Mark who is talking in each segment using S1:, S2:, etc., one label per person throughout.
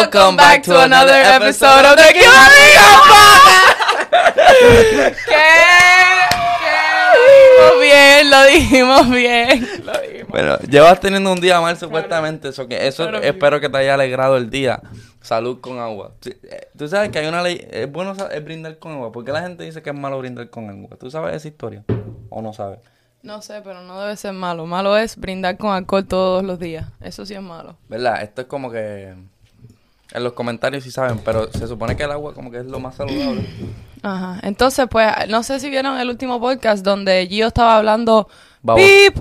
S1: Welcome back to another episode of the ¿Qué? ¿Qué? Lo dijimos bien, lo dijimos bien. Lo dijimos.
S2: Bueno, llevas teniendo un día mal supuestamente, eso que eso espero que te haya alegrado el día. Salud con agua. Eh, Tú sabes que hay una ley, es bueno es brindar con agua. ¿Por qué la gente dice que es malo brindar con agua? ¿Tú sabes esa historia? ¿O no sabes?
S1: No sé, pero no debe ser malo. Malo es brindar con alcohol todos los días. Eso sí es malo.
S2: ¿Verdad? Esto es como que en los comentarios sí saben, pero se supone que el agua como que es lo más saludable.
S1: Ajá. Entonces, pues, no sé si vieron el último podcast donde Gio estaba hablando pip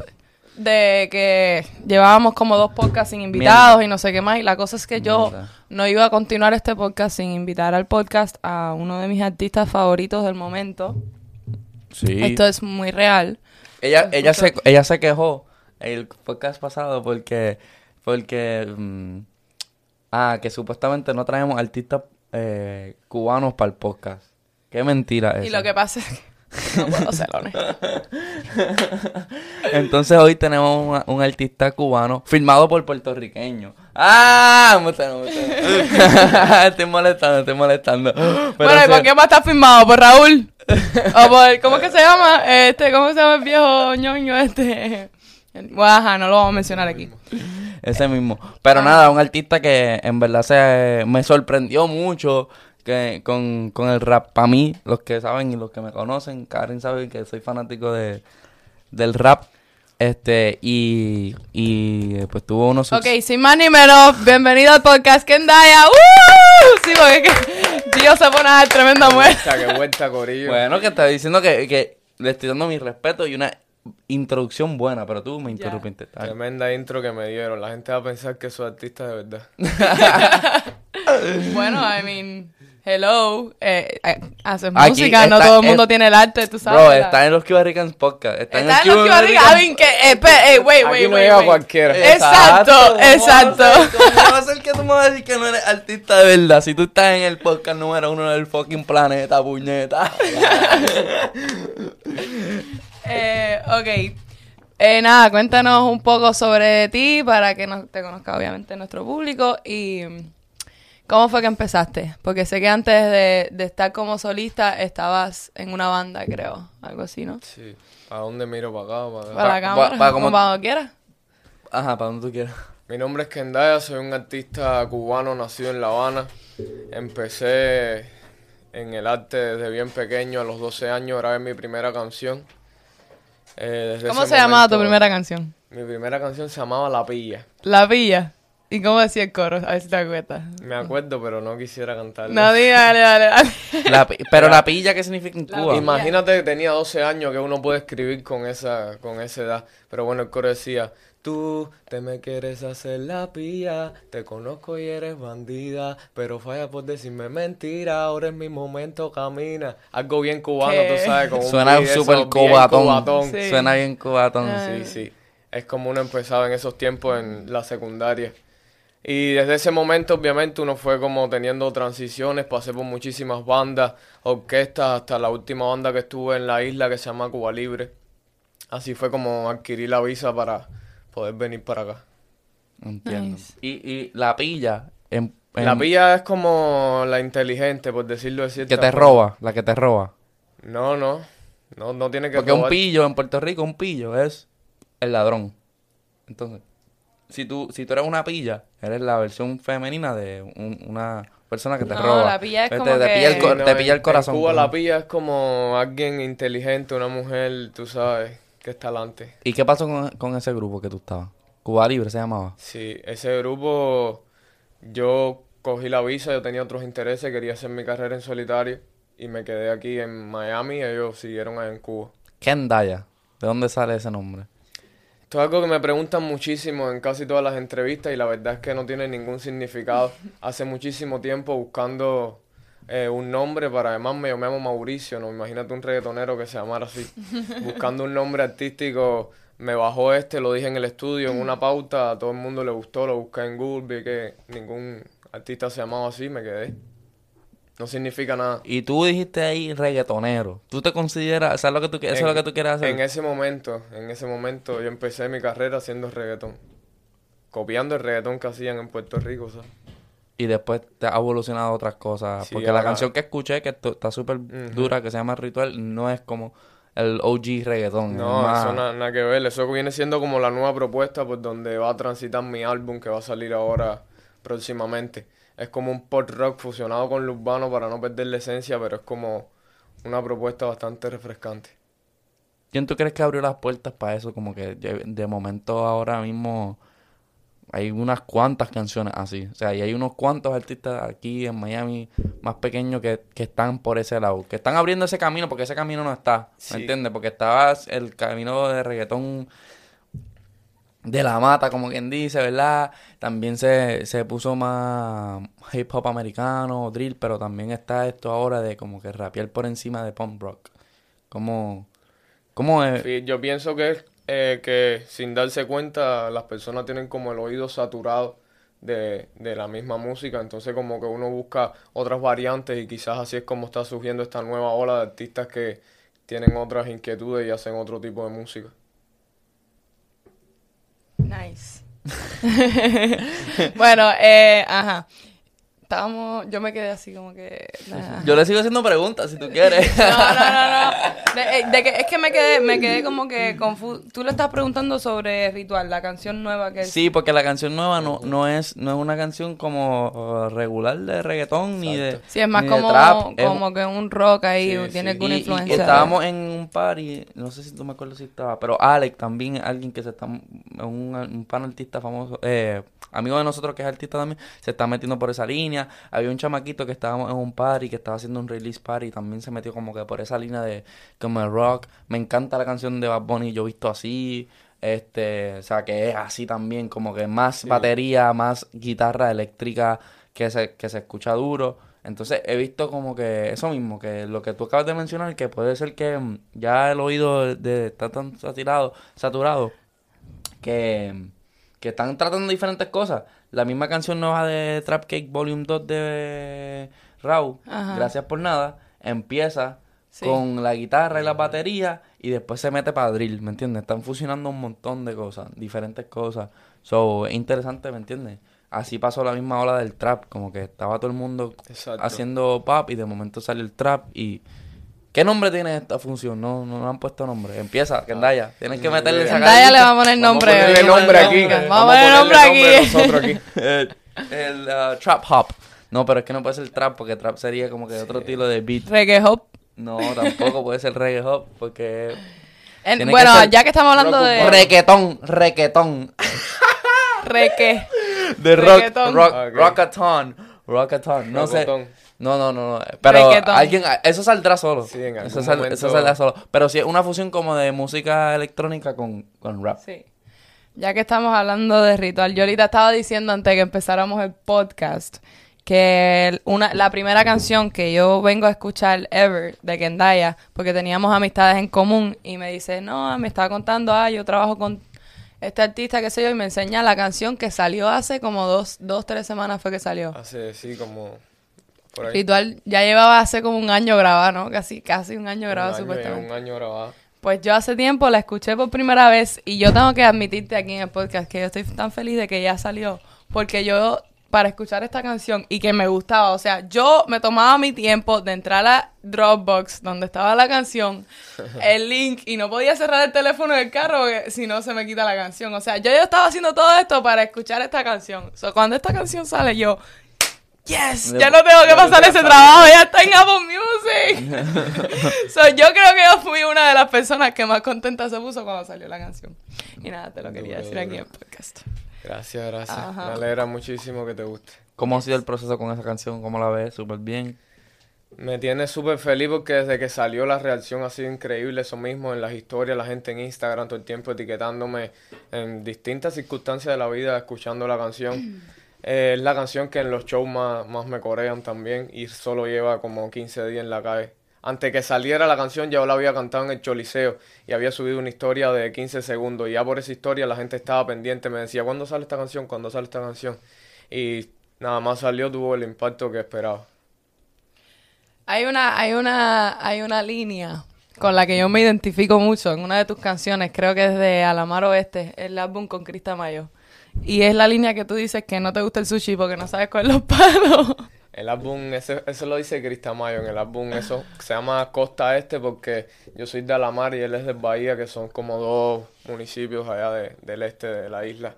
S1: de que llevábamos como dos podcasts sin invitados y no sé qué más. Y la cosa es que yo
S2: Mierda.
S1: no iba a continuar este podcast sin invitar al podcast a uno de mis artistas favoritos del momento.
S2: Sí.
S1: Esto es muy real.
S2: Ella, ella, se, ella se quejó el podcast pasado porque, porque, mm, ah, que supuestamente no traemos artistas eh, cubanos para el podcast. Qué mentira es.
S1: Y lo que pasa es que no puedo ser.
S2: Entonces hoy tenemos una- un artista cubano firmado por puertorriqueños. ¡Ah! Me está- me está- estoy molestando, estoy molestando. Pero
S1: bueno, ¿y por qué más está firmado? ¿Por Raúl? ¿O por, cómo que se llama? Este, ¿cómo se llama el viejo ñoño este? Guaja, no lo vamos a mencionar aquí.
S2: Ese mismo. Pero nada, un artista que en verdad se me sorprendió mucho que con, con el rap. Para mí, los que saben y los que me conocen, Karen sabe que soy fanático de, del rap. Este, y, y pues tuvo unos
S1: Ok, sin más ni menos, bienvenido al podcast Kendaya. ¡Uh! Sí, porque es que Gio se pone a dar tremenda muerte.
S3: Vuelta, que vuelta, Corillo.
S2: Bueno, que está diciendo que, que le estoy dando mi respeto y una introducción buena, pero tú me interrumpiste.
S3: Tremenda intro que me dieron. La gente va a pensar que soy artista de verdad.
S1: Bueno, I mean, hello. Eh, eh, haces
S2: Aquí
S1: música, no todo el mundo
S2: es-
S1: tiene el arte, tú sabes.
S2: Bro,
S1: la-
S2: está en los Cuba Ricans Podcast. Está,
S1: Está en los
S2: Cuba
S1: que
S2: Ricans-
S1: I mean, que, eh, pe- eh, wait,
S3: Aquí
S1: wait,
S3: no
S1: wait,
S3: llega
S1: wait.
S3: cualquiera.
S1: Exacto,
S2: ¿Cómo va a
S1: exacto.
S2: ¿Cómo va a ser que tú me vas a decir que no eres artista de verdad? Si tú estás en el podcast número uno del fucking planeta, puñeta.
S1: Eh, ok. Eh, nada, cuéntanos un poco sobre ti para que nos, te conozca obviamente nuestro público y mm, cómo fue que empezaste. Porque sé que antes de, de estar como solista estabas en una banda, creo. Algo así, ¿no?
S3: Sí. ¿A dónde miro? ¿Para acá? ¿Para acá?
S1: Para la cámara,
S2: pa-
S1: como
S2: como-
S1: para donde quieras.
S2: Ajá, para donde tú quieras.
S3: Mi nombre es Kendaya, soy un artista cubano nacido en La Habana. Empecé en el arte desde bien pequeño, a los 12 años grabé mi primera canción. Eh, desde
S1: ¿Cómo se llamaba tu primera canción?
S3: Mi primera canción se llamaba La Pilla.
S1: La Villa. ¿Y cómo decía el coro? A ver si te acuerdas.
S3: Me acuerdo, pero no quisiera cantarla.
S1: No, dale, dale, dale.
S2: La pi- pero la pilla, ¿qué significa en Cuba?
S1: pilla.
S3: Imagínate que tenía 12 años que uno puede escribir con esa, con esa edad. Pero bueno, el coro decía, tú te me quieres hacer la pilla, te conozco y eres bandida, pero falla por decirme mentira, ahora es mi momento, camina. Algo bien cubano,
S1: ¿Qué?
S3: tú sabes, con un
S2: Suena súper cubatón.
S3: cubatón.
S1: Sí.
S2: Suena bien cubatón.
S3: Sí, sí. Es como uno empezaba en esos tiempos en la secundaria. Y desde ese momento, obviamente, uno fue como teniendo transiciones, pasé por muchísimas bandas, orquestas, hasta la última banda que estuve en la isla que se llama Cuba Libre. Así fue como adquirí la visa para poder venir para acá.
S2: Entiendo.
S1: Nice.
S2: Y, y la pilla, en, en-
S3: La pilla es como la inteligente, por decirlo de cierta
S2: que te
S3: forma.
S2: roba, la que te roba.
S3: No, no. No, no tiene que
S2: Porque un pillo en Puerto Rico, un pillo es el ladrón. Entonces, si tú, si tú eres una pilla, eres la versión femenina de un- una persona que te
S1: No,
S2: roba.
S1: la pilla es
S2: te,
S1: como
S2: te
S1: que-
S2: pilla el,
S3: Sí,
S2: co-
S3: no,
S2: te
S3: en-
S2: pilla el corazón.
S3: En Cuba la pilla es como alguien inteligente, una mujer, tú sabes, que está talante.
S2: ¿Y qué pasó con, con ese grupo que tú estabas? Cuba Libre se llamaba.
S3: Sí, ese grupo, yo cogí la visa, yo tenía otros intereses, quería hacer mi carrera en solitario y me quedé aquí en Miami y ellos siguieron allá en Cuba.
S2: Kendaya. ¿De dónde sale ese nombre?
S3: Esto es algo que me preguntan muchísimo en casi todas las entrevistas y la verdad es que no tiene ningún significado. Hace muchísimo tiempo buscando eh, un nombre para yo me llamo Mauricio, no imagínate un reggaetonero que se llamara así. Buscando un nombre artístico, me bajó este, lo dije en el estudio, en una pauta, a todo el mundo le gustó, lo busqué en Google, vi que ningún artista se llamaba así, me quedé. No significa nada.
S2: Y tú dijiste ahí reggaetonero. ¿Tú te consideras, sabes lo que tú, eso es lo que tú quieres hacer?
S3: En ese momento, en ese momento yo empecé mi carrera haciendo reggaetón. Copiando el reggaetón que hacían en Puerto Rico, ¿sabes?
S2: Y después te ha evolucionado a otras cosas.
S3: Sí,
S2: Porque la canción que escuché, que está súper dura, que se llama Ritual, no es como el OG reggaetón.
S3: No,
S2: más-
S3: eso na- nada que ver. Eso viene siendo como la nueva propuesta por donde va a transitar mi álbum que va a salir ahora próximamente. Es como un pop rock fusionado con lo urbano para no perder la esencia, pero es como una propuesta bastante refrescante.
S2: ¿Quién tú crees que abrió las puertas para eso? Como que de momento ahora mismo hay unas cuantas canciones así. O sea, y hay unos cuantos artistas aquí en Miami más pequeños que, que están por ese lado. Que están abriendo ese camino porque ese camino no está.
S3: Sí.
S2: ¿Me entiendes? Porque estaba el camino de reggaetón de la mata, como quien dice, ¿verdad? También se, se puso más hip hop americano, drill, pero también está esto ahora de como que rapear por encima de punk rock. Como... ¿Cómo es?
S3: Sí, yo pienso que es eh, que sin darse cuenta las personas tienen como el oído saturado de, de la misma música, entonces como que uno busca otras variantes y quizás así es como está surgiendo esta nueva ola de artistas que tienen otras inquietudes y hacen otro tipo de música.
S1: Nice. bueno, eh, ajá. Estábamos, yo me quedé así como que... nah.
S2: Yo le sigo haciendo preguntas si tú quieres.
S1: No, no, no, no. De, eh, de que, es que me quedé, me quedé como que confuso. Tú le estás preguntando sobre Ritual, la canción nueva que es.
S2: Sí, porque la canción nueva no, no es no es una canción como uh, regular de reggaetón ni de
S1: Sí, es más como,
S2: trap. Es-
S1: como que un rock ahí,
S3: Sí,
S1: tiene
S3: sí.
S1: alguna
S2: y, y
S1: influencia. de-
S2: estábamos en un party, no sé si tú me acuerdas si estaba, pero Alex también, alguien que se está, un, un pan artista famoso, eh, amigo de nosotros que es artista también, se está metiendo por esa línea. Había un chamaquito que estábamos en un party, que estaba haciendo un release party, también se metió como que por esa línea de como el rock. Me encanta la canción de Bad Bunny, yo he visto así. Este, o sea, que es así también, como que más batería, más guitarra eléctrica que se, que se escucha duro. Entonces he visto como que eso mismo, que lo que tú acabas de mencionar, que puede ser que mm, ya el oído de, de- está tan saturado, saturado que, que están tratando diferentes cosas. La misma canción nueva de Trap Cake Volume 2 de Raw,
S1: Ajá.
S2: Gracias por nada, empieza
S1: Sí.
S2: con la guitarra y la batería y después se mete para drill, ¿me entiendes? Están fusionando un montón de cosas, diferentes cosas. So, es interesante, ¿me entiendes? Así pasó la misma ola del trap, como que estaba todo el mundo
S3: Exacto.
S2: haciendo pop y de momento sale el trap y... ¿Qué nombre tiene esta función? No, no, no han puesto nombre. Empieza, Kendaya. Tienen que meterle esa
S1: Kendaya le va a poner nombre.
S3: Vamos a ponerle nombre aquí.
S1: nombre. Vamos a ponerle nombre aquí.
S2: el el, uh, trap hop. No, pero es que no puede ser trap porque trap sería como que otro estilo de beat.
S1: Reggae hop.
S2: No, tampoco puede ser reggae hop porque...
S1: En-
S2: Tiene que
S1: bueno, ya que estamos hablando de.
S2: Requetón, requetón.
S1: reggae.
S2: De rock, rock,
S3: Ok.
S2: rockathon. Rockathon, no sé. No, no, no, no. Pero alguien, eso saldrá solo.
S3: Sí, en algún
S2: eso, sal-
S3: momento-
S2: eso saldrá solo. Pero sí es una fusión como de música electrónica con, con rap.
S1: Sí. Ya que estamos hablando de ritual, yo ahorita estaba diciendo antes de que empezáramos el podcast que una, la primera canción que yo vengo a escuchar ever de Kendaya, porque teníamos amistades en común, y me dice, no, me estaba contando, ah, yo trabajo con este artista, qué sé yo, y me enseña la canción que salió hace como dos, dos tres semanas fue que salió.
S3: Hace, sí, como por ahí.
S1: Ritual ya llevaba hace como un año grabada, ¿no? Casi, casi un año
S3: año,
S1: supuestamente.
S3: Un año grabado.
S1: Pues yo hace tiempo la escuché por primera vez y yo tengo que admitirte aquí en el podcast que yo estoy tan feliz de que ya salió. Porque yo, para escuchar esta canción y que me gustaba, o sea, yo me tomaba mi tiempo de entrar a Dropbox, donde estaba la canción, el link, y no podía cerrar el teléfono del carro porque si no se me quita la canción. O sea, yo, yo estaba haciendo todo esto para escuchar esta canción. So, cuando esta canción sale, yo, yes, ya no tengo que pasar ese trabajo, ya está en Apple Music. So, yo creo que yo fui una de las personas que más contenta se puso cuando salió la canción. Y nada, te lo quería decir aquí en el podcast.
S3: Gracias, gracias.
S1: Ajá.
S3: Me alegra muchísimo que te guste.
S2: ¿Cómo ha sido el proceso con esa canción? ¿Cómo la ves? Súper bien.
S3: Me tiene súper feliz porque desde que salió la reacción ha sido increíble. Eso mismo en las historias, la gente en Instagram todo el tiempo etiquetándome en distintas circunstancias de la vida, escuchando la canción. Eh, es la canción que en los shows más, más me corean también y solo lleva como 15 días en la calle. Antes que saliera la canción ya la había cantado en el Choliseo y había subido una historia de 15 segundos y ya por esa historia la gente estaba pendiente, me decía, ¿cuándo sale esta canción? ¿Cuándo sale esta canción? Y nada más salió, tuvo el impacto que esperaba.
S1: Hay una, hay una, hay una línea con la que yo me identifico mucho en una de tus canciones, creo que es de Alamar Oeste, el álbum con Crista Mayo. Y es la línea que tú dices que no te gusta el sushi porque no sabes cuál los palos.
S3: El álbum, ese, eso lo dice Cristamayo en el álbum, eso se llama Costa Este porque yo soy de Alamar y él es de Bahía, que son como dos municipios allá de- del este de la isla.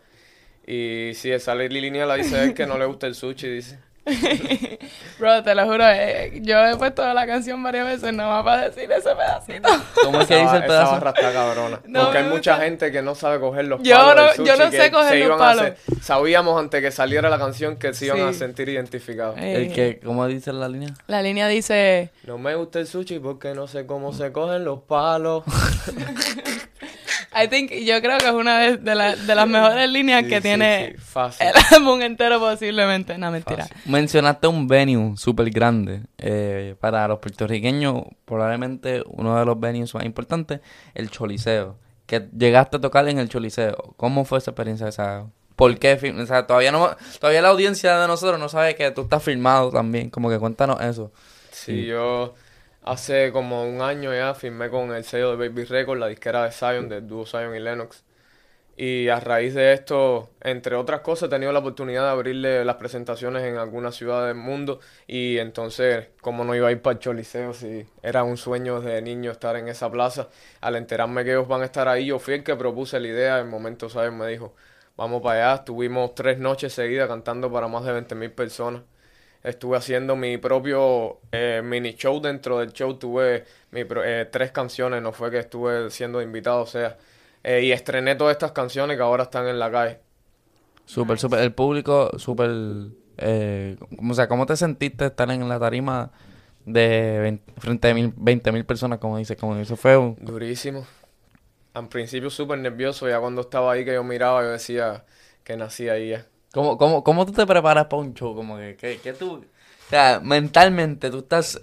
S3: Y sí, esa línea la dice él que no le gusta el sushi, dice.
S1: Bro, te lo juro, eh, yo he puesto la canción varias veces nomás para decir ese pedacito.
S2: ¿Cómo es que
S3: Esa,
S2: dice el
S3: esa
S2: pedazo?
S3: barra está cabrona.
S1: No,
S3: porque hay mucha gente que no sabe coger los
S1: Yo
S3: palos
S1: no-
S3: del sushi,
S1: yo no sé coger los palos.
S3: hacer- sabíamos antes que saliera la canción que se iban
S1: Sí.
S3: a sentir identificados.
S1: Eh,
S2: El que, ¿cómo dice la línea?
S1: La línea dice,
S3: No me gusta el sushi porque no sé cómo se cogen los palos.
S1: I think, yo creo que es una de, de la- de las mejores líneas
S3: Sí,
S1: que
S3: sí,
S1: tiene
S3: sí, fácil.
S1: el álbum entero posiblemente. No, mentira.
S3: Fácil.
S2: Mencionaste un venue súper grande. eh, para los puertorriqueños, probablemente uno de los venues más importantes, el Choliseo. Que llegaste a tocar en el Choliseo. ¿Cómo fue esa experiencia? O sea, ¿por qué? O sea, todavía, no, todavía la audiencia de nosotros no sabe que tú estás filmado también. Como que cuéntanos eso.
S3: Sí, yo hace como un año ya firmé con el sello de Baby Records, la disquera de Zion, del dúo Zion y Lennox. Y a raíz de esto, entre otras cosas, he tenido la oportunidad de abrirle las presentaciones en algunas ciudades del mundo. Y entonces, como no iba a ir para el Choliseo si era un sueño de niño estar en esa plaza? Al enterarme que ellos van a estar ahí, yo fui el que propuse la idea. En el momento Zion me dijo, vamos para allá. Estuvimos tres noches seguidas cantando para más de 20 mil personas. Estuve haciendo mi propio eh, mini show dentro del show. Tuve mi pro- eh, tres canciones, no fue que estuve siendo invitado, o sea. eh, y estrené todas estas canciones que ahora están en la calle.
S2: Súper, súper. El público, súper. Eh, o sea, ¿cómo te sentiste estar en la tarima de 20 frente a mil, 20 mil personas, como dices? Como fue un-
S3: Durísimo. Al principio súper nervioso, ya cuando estaba ahí que yo miraba, yo decía que nací ahí ya.
S2: ¿Cómo, cómo, cómo tú te preparas para un show? Como que, que, que tú, o sea, mentalmente tú estás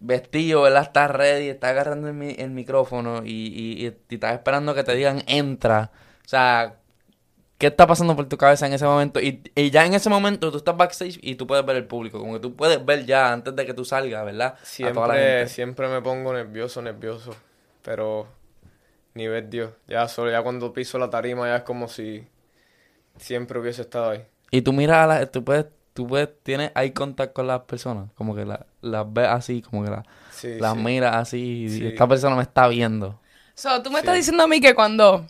S2: vestido, ¿verdad? Estás ready, estás agarrando el, mi- el micrófono y, y, y- y estás esperando que te digan entra. O sea, ¿qué está pasando por tu cabeza en ese momento? Y, y ya en ese momento tú estás backstage y tú puedes ver el público, como que tú puedes ver ya antes de que tú salgas, ¿verdad? A toda la
S3: Siempre,
S2: gente.
S3: siempre me pongo nervioso, nervioso. Pero ni ver Dios. Ya solo, ya cuando piso la tarima ya es como si siempre hubiese estado ahí.
S2: Y tú miras a la, tú puedes, tú puedes, tienes eye contact con las personas, como que la- las ves así, como que la-
S3: Sí,
S2: las
S3: sí.
S2: miras así, y
S3: Sí.
S2: esta persona me está viendo.
S1: So, tú me
S3: Sí.
S1: estás diciendo a mí que cuando...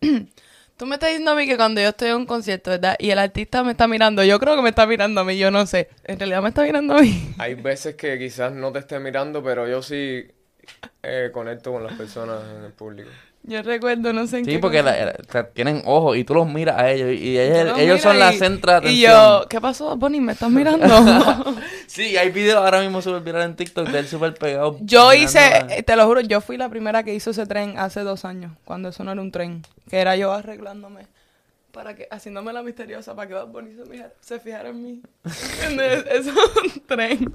S1: tú me estás diciendo a mí que cuando yo estoy en un concierto, ¿verdad? Y el artista me está mirando, yo creo que me está mirando a mí, yo no sé. En realidad me está mirando a mí.
S3: Hay veces que quizás no te esté mirando, pero yo sí eh, conecto con las personas en el público.
S1: Yo recuerdo, no sé en
S2: Sí,
S1: qué
S2: porque la- o sea, tienen ojos y tú los miras a ellos y ellos, ellos son la
S1: y-
S2: centra de
S1: Y
S2: atención.
S1: yo, ¿qué pasó, Bonnie? ¿Me estás mirando?
S2: Sí, hay videos ahora mismo súper virales en TikTok de él súper pegado.
S1: yo hice, eh, te lo juro, yo fui la primera que hizo ese tren hace dos años, cuando eso no era un tren, que era yo arreglándome, para que, haciéndome la misteriosa, para que Bad Bunny se, fijara, se fijara en mí. ¿Entiendes? Es un tren.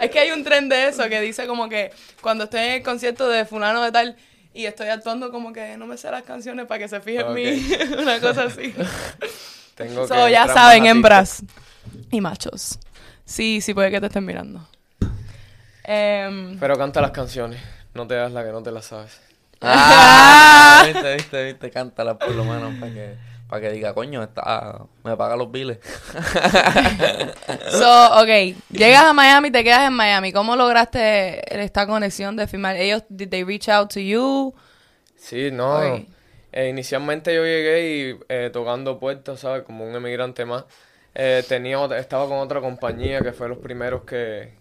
S1: Es que hay un tren de eso que dice como que cuando estoy en el concierto de fulano de tal y estoy actuando como que no me sé las canciones para que se fije en mí, una cosa así.
S3: Tengo
S1: So,
S3: que
S1: ya saben, hembras y machos. Sí, sí puede que te estén mirando. Em,
S3: Pero canta las canciones. No te das la que no te la sabes.
S2: Ah, viste, viste, viste, cántala por lo menos para que, para que diga, coño, está, me paga los biles.
S1: so, ok, llegas a Miami, te quedas en Miami. ¿Cómo lograste esta conexión de firmar? Ellos, did they reach out to you?
S3: Sí, no. Eh, inicialmente yo llegué y eh, tocando puertas, ¿sabes? Como un emigrante más. Eh, tenía estaba con otra compañía que fue los primeros que,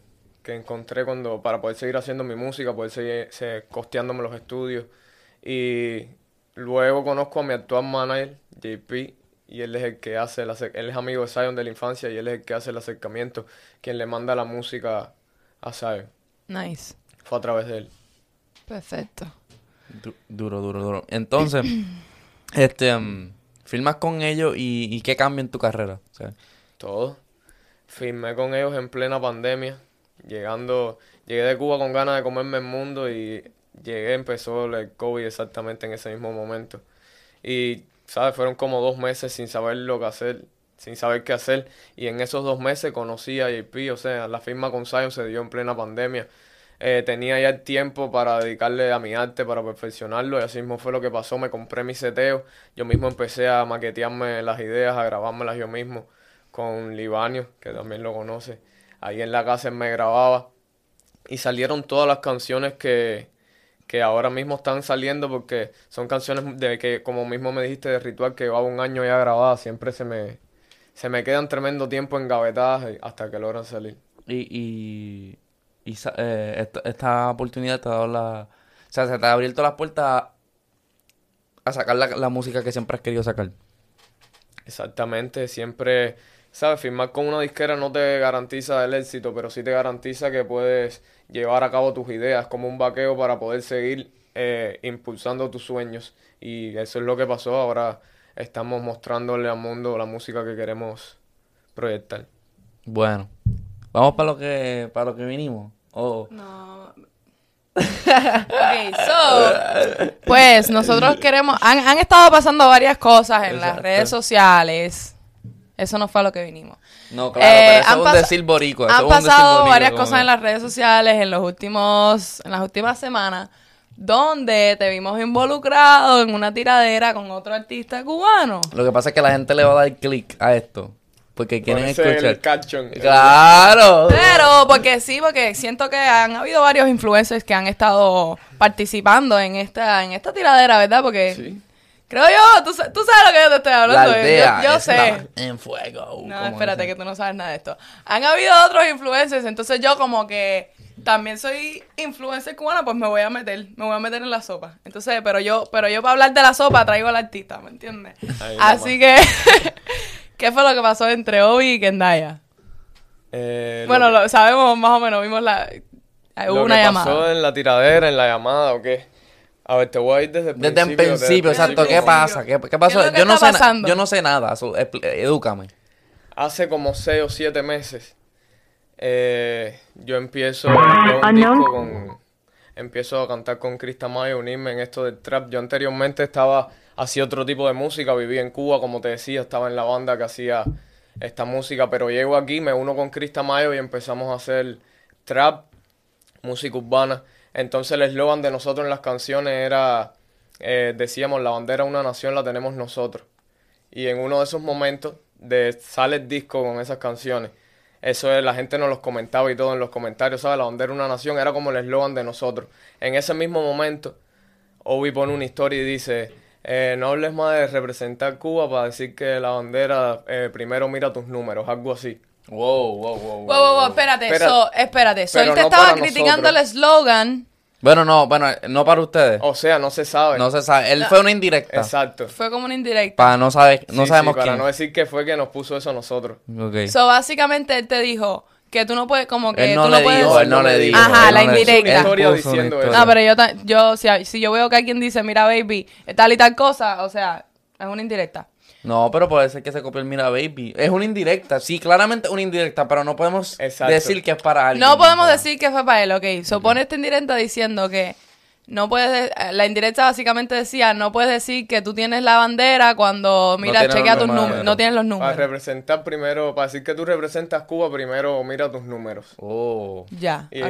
S3: que encontré cuando para poder seguir haciendo mi música, poder seguir se- costeándome los estudios. Y luego conozco a mi actual manager, JP, y él es el que hace, el acer- él es amigo de Zion de la infancia y él es el que hace el acercamiento, quien le manda la música a Zion.
S1: Nice.
S3: Fue a través de él.
S1: Perfecto.
S2: Du- duro, duro, duro. Entonces, este, um, filmas con ellos y, y qué cambia en tu carrera. O sea,
S3: Todo. Firmé con ellos en plena pandemia. Llegando, llegué de Cuba con ganas de comerme el mundo y llegué, empezó el COVID exactamente en ese mismo momento. Y, ¿sabes? Fueron como dos meses sin saber lo que hacer, sin saber qué hacer. Y en esos dos meses conocí a JP, o sea, la firma con Zion se dio en plena pandemia. eh, tenía ya el tiempo para dedicarle a mi arte, para perfeccionarlo, y así mismo fue lo que pasó, me compré mi seteo, yo mismo empecé a maquetearme las ideas, a grabármelas yo mismo con Libanio, que también lo conoce, ahí en la casa me grababa, y salieron todas las canciones que, que ahora mismo están saliendo porque son canciones de que, como mismo me dijiste, de Ritual, que llevaba un año ya grabada, siempre se me, se me quedan tremendo tiempo engavetadas hasta que logran salir.
S2: Y, y, eh, esta, esta oportunidad te ha dado la... O sea, se te ha abierto las puertas a sacar la, la música que siempre has querido sacar.
S3: Exactamente, siempre, sabes, firmar con una disquera no te garantiza el éxito, pero sí te garantiza que puedes llevar a cabo tus ideas como un vaqueo para poder seguir eh, impulsando tus sueños. Y eso es lo que pasó, ahora estamos mostrándole al mundo la música que queremos proyectar.
S2: Bueno, vamos para lo que para lo que vinimos. Oh,
S1: No. Ok, so, pues nosotros queremos, han, han estado pasando varias cosas en las redes sociales. Eso no fue a lo que vinimos.
S2: no, claro,
S1: Eh,
S2: pero eso
S1: han
S2: es un decir boricua.
S1: Han pasado
S2: boricua,
S1: varias cosas en las redes sociales en los últimos, en las últimas semanas, donde te vimos involucrado en una tiradera con otro artista cubano.
S2: Lo que pasa es que la gente le va a dar clic a esto. Porque quieren
S3: el
S2: escuchar.
S3: caption.
S2: ¡Claro!
S1: Pero, porque sí, porque siento que han habido varios influencers que han estado participando en esta, en esta tiradera, ¿verdad? Porque
S3: Sí.
S1: Creo yo, tú, tú sabes lo que yo te estoy
S2: La
S1: hablando. yo-
S2: aldea
S1: yo, sé.
S2: en fuego.
S1: No,
S2: como
S1: espérate, que tú no sabes nada de esto. Han habido otros influencers, entonces yo como que también soy influencer cubana, pues me voy a meter, me voy a meter en la sopa. Entonces, pero yo, pero yo para hablar de la sopa traigo al artista, ¿me entiendes? Así que, ¿qué fue lo que pasó entre Obi y Kendaya?
S3: Eh, lo
S1: Bueno,
S3: que-
S1: lo sabemos más o menos, vimos la... Hubo
S3: lo
S1: una
S3: que
S1: llamada.
S3: pasó en la tiradera, en la llamada, ¿o qué? A ver, te voy a ir desde el
S2: Desde
S3: principio.
S2: el principio,
S3: desde el
S2: exacto. ¿Qué
S3: principio.
S2: pasa? ¿Qué, qué pasó?
S1: ¿Qué es lo que
S2: yo, no sé na-
S1: pasando?
S2: yo no sé nada. so, edúcame.
S3: Hace como seis o siete meses, eh, yo empiezo yo un disco con, empiezo a cantar con Chris Tamayo, unirme en esto del trap. Yo anteriormente estaba, hacía otro tipo de música, vivía en Cuba, como te decía, estaba en la banda que hacía esta música, pero llego aquí, me uno con Chris Tamayo y empezamos a hacer trap, música urbana. Entonces el eslogan de nosotros en las canciones era, eh, decíamos, la bandera de una nación la tenemos nosotros. Y en uno de esos momentos de sale el disco con esas canciones. Eso es, la gente nos los comentaba y todo en los comentarios, ¿sabes? La bandera de una nación era como el eslogan de nosotros. En ese mismo momento, Obi pone una historia y dice, eh, no hables más de representar Cuba para decir que la bandera, eh, primero mira tus números, algo así.
S2: Wow, wow, wow.
S1: Wow, wow, wow, espérate,
S3: Espera-
S1: so, espérate. So, él te
S3: no
S1: estaba criticando
S3: nosotros.
S1: el eslogan.
S2: Bueno, no, bueno, no para ustedes.
S3: O sea, no se sabe.
S2: No se sabe. Él fue una indirecta.
S3: Exacto.
S1: Fue como una indirecta.
S2: Para no saber, no
S3: Sí,
S2: sabemos
S3: sí, para
S2: quién.
S3: no decir que fue que nos puso eso a nosotros.
S2: Ok.
S1: So, básicamente él te dijo que tú no puedes, como que
S2: él no
S1: tú
S2: le
S1: no puedes...
S2: dijo, él no le dijo.
S1: Ajá,
S2: él
S1: la
S2: no le-
S1: indirecta.
S2: él
S3: Historia
S2: puso
S3: diciendo
S2: una
S3: eso.
S1: No, pero yo, yo si, si yo veo que alguien dice, mira, baby, tal y tal cosa, o sea, es una indirecta.
S2: No, pero puede ser que se copie el Mira Baby. Es una indirecta, sí, claramente una indirecta, pero no podemos
S3: Exacto.
S2: decir que es para alguien.
S1: No podemos decir que fue para él, ok. So, pone esta indirecta diciendo que no puedes... de- eh, La indirecta básicamente decía, no puedes decir que tú tienes la bandera cuando, mira,
S2: tienes
S1: chequea tus
S2: números.
S1: no tienes los
S3: Para
S1: números.
S3: representar primero, para decir que tú representas Cuba, primero mira tus números.
S2: Oh.
S1: Ya,
S3: Y
S1: ok.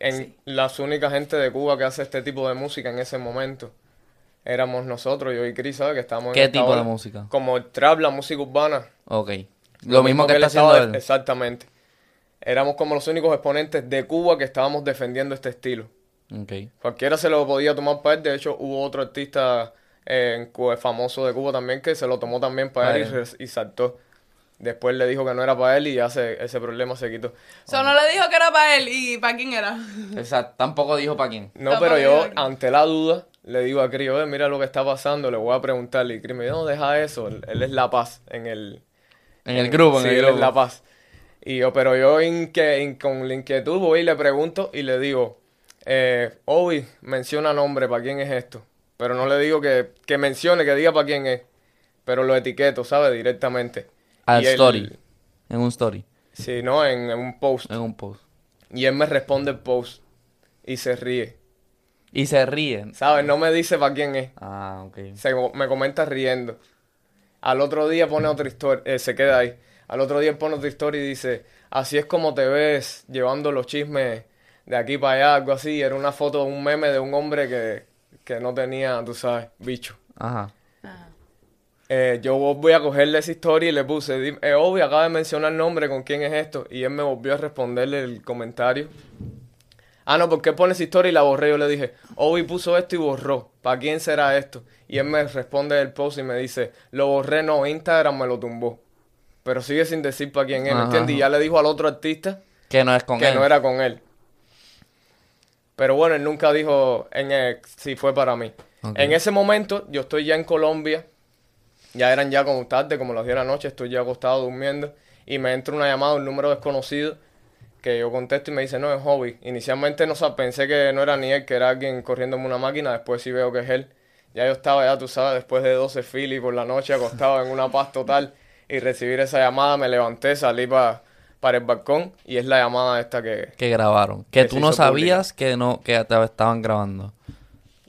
S3: en las únicas gente de Cuba que hace este tipo de música en ese momento éramos nosotros, yo y Chris, ¿sabes? Que estamos en
S2: ¿Qué tipo de música?
S3: Como el trap, la música urbana.
S2: Ok. Lo, mismo que,
S3: él
S2: está haciendo
S3: estaba-
S2: él.
S3: Exactamente. Éramos como los únicos exponentes de Cuba que estábamos defendiendo este estilo.
S2: Ok.
S3: Cualquiera se lo podía tomar para él. De hecho, hubo otro artista eh, famoso de Cuba también que se lo tomó también para él y, saltó. Después le dijo que no era para él y ya se- ese problema se quitó.
S1: So, no le dijo que era para él y para quién era.
S2: Exacto. Tampoco dijo para quién.
S3: No,
S1: Tampoco
S3: pero yo, ante la duda, le digo a Cris, oye, mira lo que está pasando, le voy a preguntarle. Y Cris me dijo, no, deja eso, él, él es La Paz en el...
S2: En el grupo,
S3: sí,
S2: en el
S3: él
S2: grupo.
S3: es La Paz. Y yo, pero yo in- con la inquietud voy y le pregunto y le digo, eh, Obi, menciona nombre, ¿para quién es esto? Pero no le digo que, que mencione, que diga para quién es. Pero lo etiqueto, ¿sabes? Directamente.
S2: Al
S3: Y él-
S2: story. En un story.
S3: Sí, no, en, en un post.
S2: En un post.
S3: Y él me responde el post y se ríe.
S2: Y se ríen.
S3: ¿Sabes? No me dice para quién es.
S2: Ah, ok.
S3: se me comenta riendo. Al otro día pone otra historia, eh, se queda ahí. Al otro día pone otra historia y dice, así es como te ves llevando los chismes de aquí para allá, algo así. Era una foto, un meme de un hombre que, que no tenía, tú sabes, bicho.
S2: Ajá.
S3: Eh, yo voy a cogerle esa historia y le puse, "Dim- eh, Obi acaba de mencionar el nombre, ¿con quién es esto? Y él me volvió a responderle el comentario. Ah, no, ¿por qué pones historia y la borré? Yo le dije, Obi puso esto y borró. ¿Para quién será esto? Y él me responde el post y me dice, lo borré, no, Instagram me lo tumbó. Pero sigue sin decir para quién es, ¿me entiendes? Y ya le dijo al otro artista
S2: Que no es con
S3: que
S2: él.
S3: no era con él. Pero bueno, él nunca dijo en el- si fue para mí. En ese momento, yo estoy ya en Colombia. Ya eran ya como tarde, como las 10 de la noche, estoy ya acostado durmiendo. Y me entra una llamada, un número desconocido, que yo contesto y me dice, no, es Hobby. Inicialmente no sab- pensé que no era ni él, que era alguien corriéndome una máquina. Después sí veo que es él. Ya yo estaba, ya tú sabes, después de 12 filis por la noche, acostado en una paz total. Y recibir esa llamada, me levanté, salí pa- para el balcón. Y es la llamada esta que,
S2: Que grabaron. Que
S3: Que
S2: tú no sabías que no que te estaban grabando.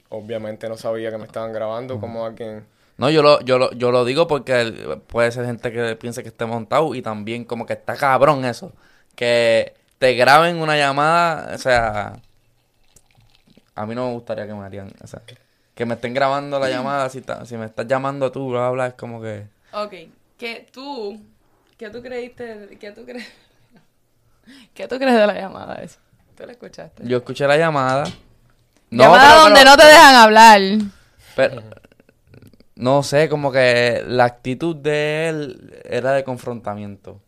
S3: Obviamente no sabía que me estaban grabando como alguien...
S2: No, yo lo, yo lo, yo lo digo porque puede ser gente que piense que esté montado y también como que está cabrón eso. Que te graben una llamada, o sea, a mí no me gustaría que me harían, o sea, que me estén grabando la llamada, si, ta- si me estás llamando tú, bla, bla, es como que...
S1: Ok, que tú, ¿qué tú creíste, qué tú crees, qué tú crees de la llamada esa? ¿Tú la escuchaste?
S2: Yo escuché la llamada.
S1: llamada
S2: pero-
S1: donde
S2: pero-
S1: no te dejan hablar.
S2: Pero, no sé, como que la actitud de él era de confrontamiento.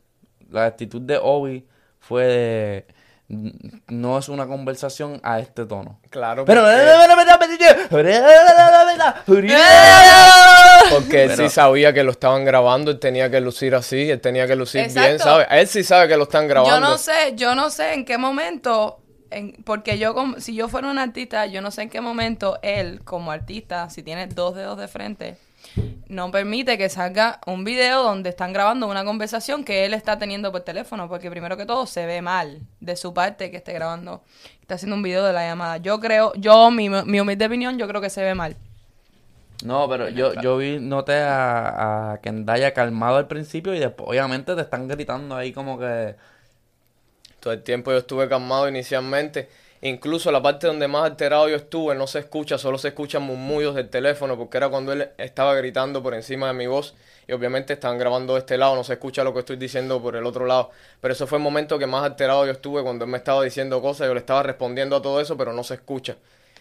S2: La actitud de Obi fue de... No es una conversación a este tono.
S3: Claro,
S2: Pero...
S3: porque, porque él sí sabía que lo estaban grabando, él tenía que lucir así, él tenía que lucir bien. ¿sabes? Él sí sabe que lo están grabando.
S1: Yo no sé, yo no sé en qué momento, en- porque yo como, si yo fuera un artista, yo no sé en qué momento él como artista, si tiene dos dedos de frente, no permite que salga un video donde están grabando una conversación que él está teniendo por teléfono, porque primero que todo se ve mal de su parte que esté grabando, está haciendo un video de la llamada. Yo creo, yo, mi, mi humilde opinión, yo creo que se ve mal.
S2: No, pero yo, yo vi, noté a, a Kendaya calmado al principio y después obviamente te están gritando ahí como que...
S3: Todo el tiempo yo estuve calmado inicialmente. Incluso la parte donde más alterado yo estuve no se escucha, solo se escuchan murmullos del teléfono porque era cuando él estaba gritando por encima de mi voz y obviamente estaban grabando de este lado, no se escucha lo que estoy diciendo por el otro lado. Pero eso fue el momento que más alterado yo estuve cuando él me estaba diciendo cosas, yo le estaba respondiendo a todo eso, pero no se escucha.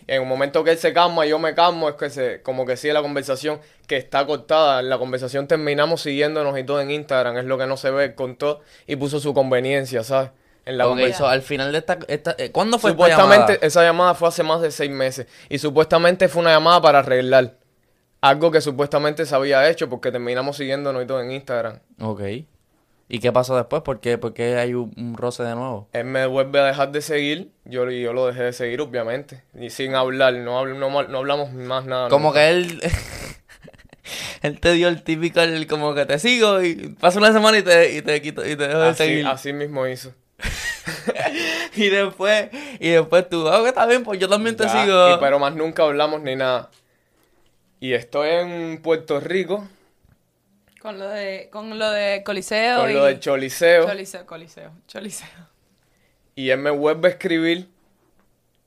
S3: En un momento que él se calma y yo me calmo, es que se, como que sigue la conversación que está cortada. La conversación terminamos siguiéndonos y todo en Instagram, es lo que no se ve, contó y puso su conveniencia, ¿sabes? En la
S2: Ok,
S3: conversación.
S2: so, al final de esta... esta eh, ¿Cuándo fue esta
S3: Supuestamente
S2: llamada?
S3: esa llamada fue hace más de seis meses y supuestamente fue una llamada para arreglar algo que supuestamente se había hecho porque terminamos siguiéndonos y todo en Instagram.
S2: Ok. ¿Y qué pasó después? ¿Por qué, por qué hay un, un roce de nuevo?
S3: Él me vuelve a dejar de seguir, yo, y yo lo dejé de seguir obviamente y sin hablar, no, habl- no, no hablamos más nada.
S2: Como
S3: nunca.
S2: que él... él te dio el típico, el como que te sigo y pasa una semana y te, y te quito y te dejo de
S3: así,
S2: seguir.
S3: así mismo hizo.
S2: Y después, y después tú, ah, que está bien, pues yo también te
S3: Ya,
S2: sigo.
S3: y pero más nunca hablamos ni nada. Y estoy en Puerto Rico
S1: Con lo de, con lo de Coliseo
S3: con
S1: y...
S3: lo del Choliseo.
S1: Choliseo, Coliseo, Choliseo.
S3: Y él me vuelve a escribir,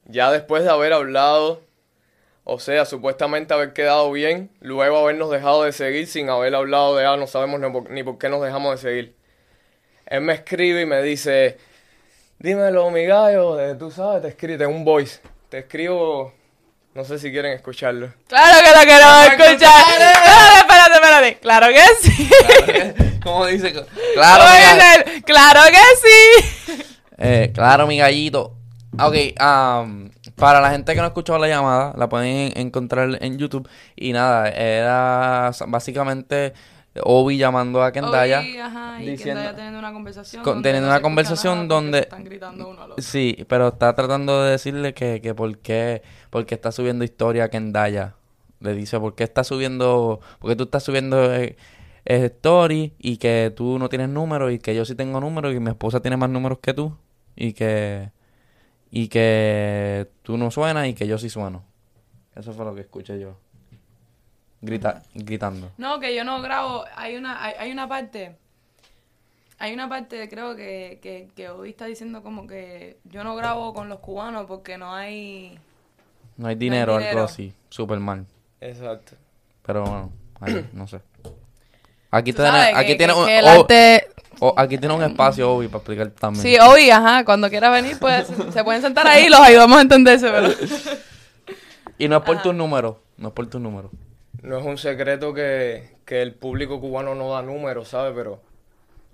S3: ya después de haber hablado, o sea, supuestamente haber quedado bien, luego habernos dejado de seguir sin haber hablado de, ah, no sabemos ni por, ni por qué nos dejamos de seguir. Él me escribe y me dice, dímelo, mi gallo, tú sabes, te escribo, tengo un voice, te escribo, no sé si quieren escucharlo.
S1: Claro que lo queremos escuchar. Espérate, espérate, espérate. Claro que sí.
S2: ¿Cómo dice? Claro.
S1: Claro que sí.
S2: eh, claro, mi gallito. Ok, am, para la gente que no escuchó la llamada, la pueden encontrar en YouTube. Y nada, era básicamente Obi llamando a Kendaya.
S1: Obi, ajá, y
S2: diciendo-
S1: Kendaya teniendo una conversación.
S2: Con- teniendo
S1: no
S2: una conversación donde-
S1: Están gritando uno al otro.
S2: Sí, pero está tratando de decirle que, que por qué, por qué está subiendo historia a Kendaya. Le dice, ¿por qué está subiendo, porque tú estás subiendo eh, eh, story y que tú no tienes números y que yo sí tengo números y mi esposa tiene más números que tú y que, y que tú no suenas y que yo sí sueno. Eso fue lo que escuché yo. Grita, gritando.
S1: No, que yo no grabo. Hay una, hay, hay una parte. hay una parte, creo que, que, que Obi está diciendo como que yo no grabo con los cubanos porque no hay...
S2: No hay dinero,
S1: dinero.
S2: algo así. Super mal.
S3: Exacto.
S2: Pero bueno, ahí, no sé. Aquí, tiene,
S1: sabes
S2: aquí
S1: que-
S2: tiene
S1: que-
S2: un,
S1: que el
S2: oh,
S1: arte-
S2: oh, aquí tiene un espacio, Obi, para explicar también.
S1: Sí, Obi, ajá, cuando quiera venir, pues se pueden sentar ahí y los ayudamos a entenderse, ¿verdad?
S2: Y no es por tus números. No es por tus números.
S3: No es un secreto que, que el público cubano no da números, ¿sabes? Pero